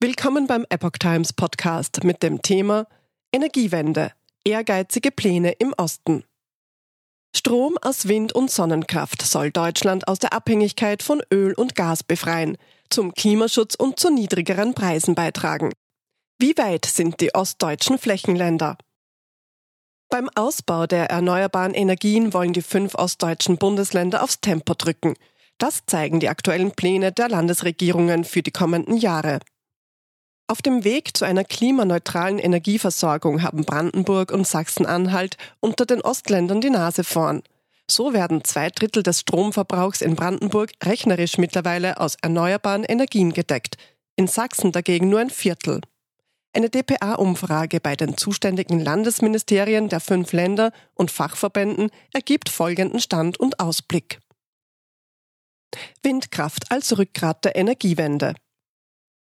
Willkommen beim Epoch Times Podcast mit dem Thema Energiewende. Ehrgeizige Pläne im Osten. Strom aus Wind- und Sonnenkraft soll Deutschland aus der Abhängigkeit von Öl und Gas befreien, zum Klimaschutz und zu niedrigeren Preisen beitragen. Wie weit sind die ostdeutschen Flächenländer? Beim Ausbau der erneuerbaren Energien wollen die fünf ostdeutschen Bundesländer aufs Tempo drücken. Das zeigen die aktuellen Pläne der Landesregierungen für die kommenden Jahre. Auf dem Weg zu einer klimaneutralen Energieversorgung haben Brandenburg und Sachsen-Anhalt unter den Ostländern die Nase vorn. So werden zwei Drittel des Stromverbrauchs in Brandenburg rechnerisch mittlerweile aus erneuerbaren Energien gedeckt, in Sachsen dagegen nur ein Viertel. Eine DPA-Umfrage bei den zuständigen Landesministerien der fünf Länder und Fachverbänden ergibt folgenden Stand und Ausblick. Windkraft als Rückgrat der Energiewende.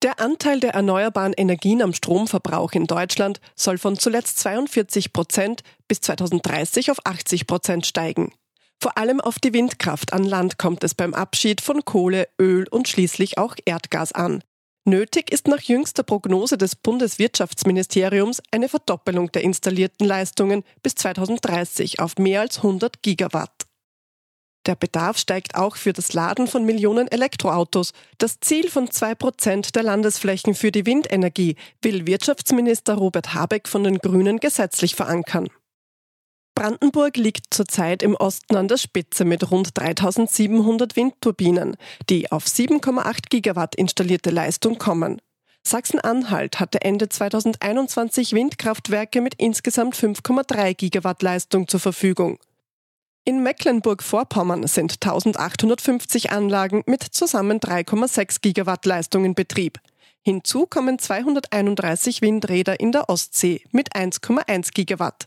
Der Anteil der erneuerbaren Energien am Stromverbrauch in Deutschland soll von zuletzt 42 Prozent bis 2030 auf 80 Prozent steigen. Vor allem auf die Windkraft an Land kommt es beim Abschied von Kohle, Öl und schließlich auch Erdgas an. Nötig ist nach jüngster Prognose des Bundeswirtschaftsministeriums eine Verdoppelung der installierten Leistungen bis 2030 auf mehr als 100 Gigawatt. Der Bedarf steigt auch für das Laden von Millionen Elektroautos. Das Ziel von zwei Prozent der Landesflächen für die Windenergie will Wirtschaftsminister Robert Habeck von den Grünen gesetzlich verankern. Brandenburg liegt zurzeit im Osten an der Spitze mit rund 3700 Windturbinen, die auf 7,8 Gigawatt installierte Leistung kommen. Sachsen-Anhalt hatte Ende 2021 Windkraftwerke mit insgesamt 5,3 Gigawatt Leistung zur Verfügung. In Mecklenburg-Vorpommern sind 1850 Anlagen mit zusammen 3,6 Gigawatt Leistung in Betrieb. Hinzu kommen 231 Windräder in der Ostsee mit 1,1 Gigawatt.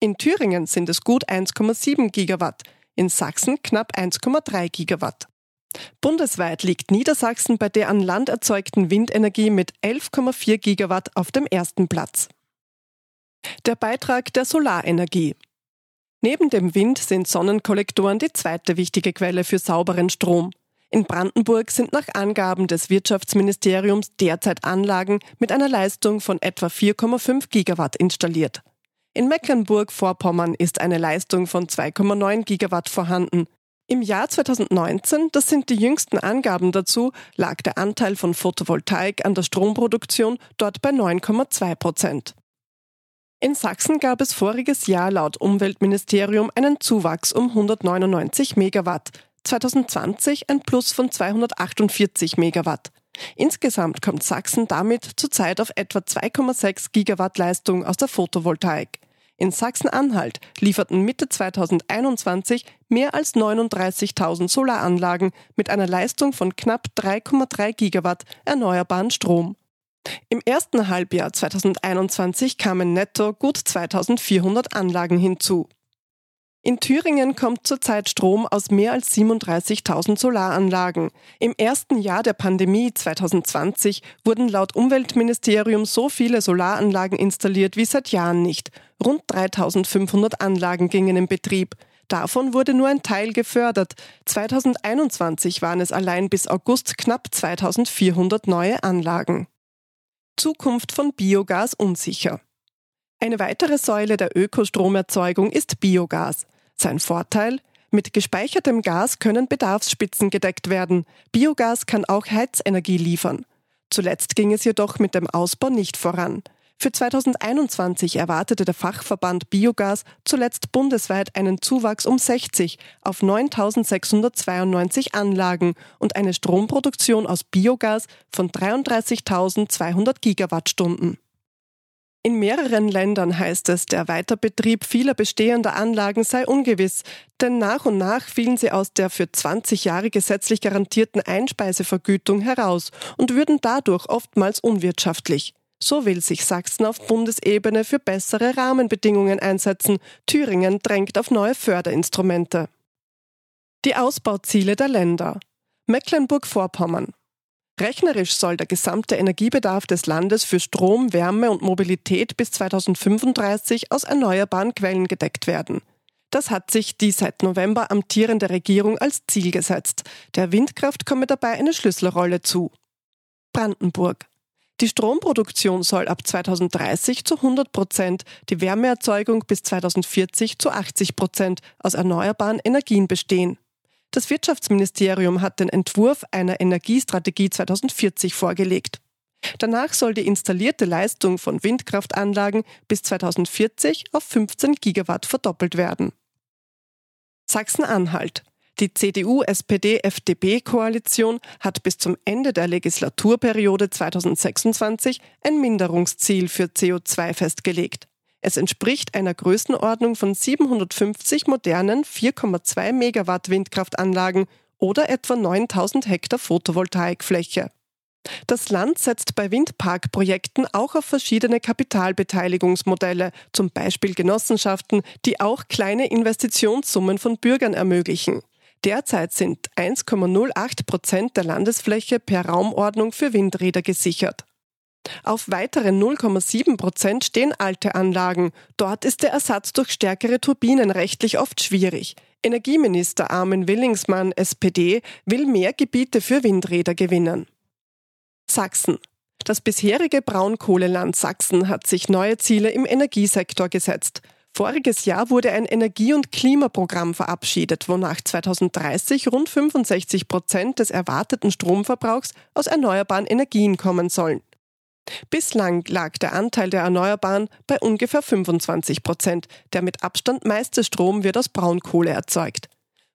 In Thüringen sind es gut 1,7 Gigawatt, in Sachsen knapp 1,3 Gigawatt. Bundesweit liegt Niedersachsen bei der an Land erzeugten Windenergie mit 11,4 Gigawatt auf dem ersten Platz. Der Beitrag der Solarenergie. Neben dem Wind sind Sonnenkollektoren die zweite wichtige Quelle für sauberen Strom. In Brandenburg sind nach Angaben des Wirtschaftsministeriums derzeit Anlagen mit einer Leistung von etwa 4,5 Gigawatt installiert. In Mecklenburg-Vorpommern ist eine Leistung von 2,9 Gigawatt vorhanden. Im Jahr 2019, das sind die jüngsten Angaben dazu, lag der Anteil von Photovoltaik an der Stromproduktion dort bei 9,2 Prozent. In Sachsen gab es voriges Jahr laut Umweltministerium einen Zuwachs um 199 Megawatt, 2020 ein Plus von 248 Megawatt. Insgesamt kommt Sachsen damit zurzeit auf etwa 2,6 Gigawatt Leistung aus der Photovoltaik. In Sachsen-Anhalt lieferten Mitte 2021 mehr als 39.000 Solaranlagen mit einer Leistung von knapp 3,3 Gigawatt erneuerbaren Strom. Im ersten Halbjahr 2021 kamen netto gut 2400 Anlagen hinzu. In Thüringen kommt zurzeit Strom aus mehr als 37.000 Solaranlagen. Im ersten Jahr der Pandemie 2020 wurden laut Umweltministerium so viele Solaranlagen installiert wie seit Jahren nicht. Rund 3.500 Anlagen gingen in Betrieb. Davon wurde nur ein Teil gefördert. 2021 waren es allein bis August knapp 2400 neue Anlagen. Zukunft von Biogas unsicher. Eine weitere Säule der Ökostromerzeugung ist Biogas. Sein Vorteil? Mit gespeichertem Gas können Bedarfsspitzen gedeckt werden. Biogas kann auch Heizenergie liefern. Zuletzt ging es jedoch mit dem Ausbau nicht voran. Für 2021 erwartete der Fachverband Biogas zuletzt bundesweit einen Zuwachs um 60 auf 9.692 Anlagen und eine Stromproduktion aus Biogas von 33.200 Gigawattstunden. In mehreren Ländern heißt es, der Weiterbetrieb vieler bestehender Anlagen sei ungewiss, denn nach und nach fielen sie aus der für 20 Jahre gesetzlich garantierten Einspeisevergütung heraus und würden dadurch oftmals unwirtschaftlich. So will sich Sachsen auf Bundesebene für bessere Rahmenbedingungen einsetzen. Thüringen drängt auf neue Förderinstrumente. Die Ausbauziele der Länder. Mecklenburg-Vorpommern. Rechnerisch soll der gesamte Energiebedarf des Landes für Strom, Wärme und Mobilität bis 2035 aus erneuerbaren Quellen gedeckt werden. Das hat sich die seit November amtierende Regierung als Ziel gesetzt. Der Windkraft komme dabei eine Schlüsselrolle zu. Brandenburg. Die Stromproduktion soll ab 2030 zu 100 Prozent, die Wärmeerzeugung bis 2040 zu 80 Prozent aus erneuerbaren Energien bestehen. Das Wirtschaftsministerium hat den Entwurf einer Energiestrategie 2040 vorgelegt. Danach soll die installierte Leistung von Windkraftanlagen bis 2040 auf 15 Gigawatt verdoppelt werden. Sachsen-Anhalt. Die CDU-SPD-FDP-Koalition hat bis zum Ende der Legislaturperiode 2026 ein Minderungsziel für CO2 festgelegt. Es entspricht einer Größenordnung von 750 modernen 4,2 Megawatt Windkraftanlagen oder etwa 9000 Hektar Photovoltaikfläche. Das Land setzt bei Windparkprojekten auch auf verschiedene Kapitalbeteiligungsmodelle, zum Beispiel Genossenschaften, die auch kleine Investitionssummen von Bürgern ermöglichen. Derzeit sind 1,08 Prozent der Landesfläche per Raumordnung für Windräder gesichert. Auf weitere 0,7 Prozent stehen alte Anlagen. Dort ist der Ersatz durch stärkere Turbinen rechtlich oft schwierig. Energieminister Armin Willingsmann, SPD, will mehr Gebiete für Windräder gewinnen. Sachsen. Das bisherige Braunkohleland Sachsen hat sich neue Ziele im Energiesektor gesetzt. Voriges Jahr wurde ein Energie- und Klimaprogramm verabschiedet, wonach 2030 rund 65 Prozent des erwarteten Stromverbrauchs aus erneuerbaren Energien kommen sollen. Bislang lag der Anteil der Erneuerbaren bei ungefähr 25 Prozent. Der mit Abstand meiste Strom wird aus Braunkohle erzeugt.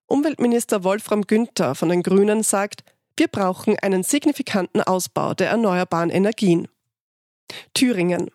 Umweltminister Wolfram Günther von den Grünen sagt, wir brauchen einen signifikanten Ausbau der erneuerbaren Energien. Thüringen.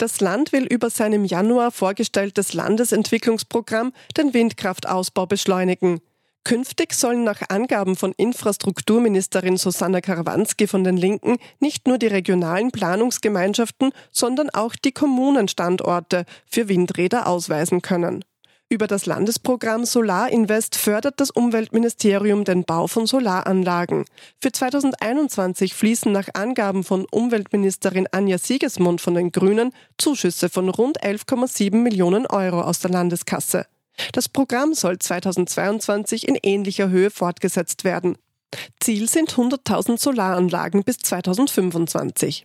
Das Land will über sein im Januar vorgestelltes Landesentwicklungsprogramm den Windkraftausbau beschleunigen. Künftig sollen nach Angaben von Infrastrukturministerin Susanna Karwanski von den Linken nicht nur die regionalen Planungsgemeinschaften, sondern auch die Kommunenstandorte für Windräder ausweisen können. Über das Landesprogramm Solarinvest fördert das Umweltministerium den Bau von Solaranlagen. Für 2021 fließen nach Angaben von Umweltministerin Anja Siegesmund von den Grünen Zuschüsse von rund 11,7 Millionen Euro aus der Landeskasse. Das Programm soll 2022 in ähnlicher Höhe fortgesetzt werden. Ziel sind 100.000 Solaranlagen bis 2025.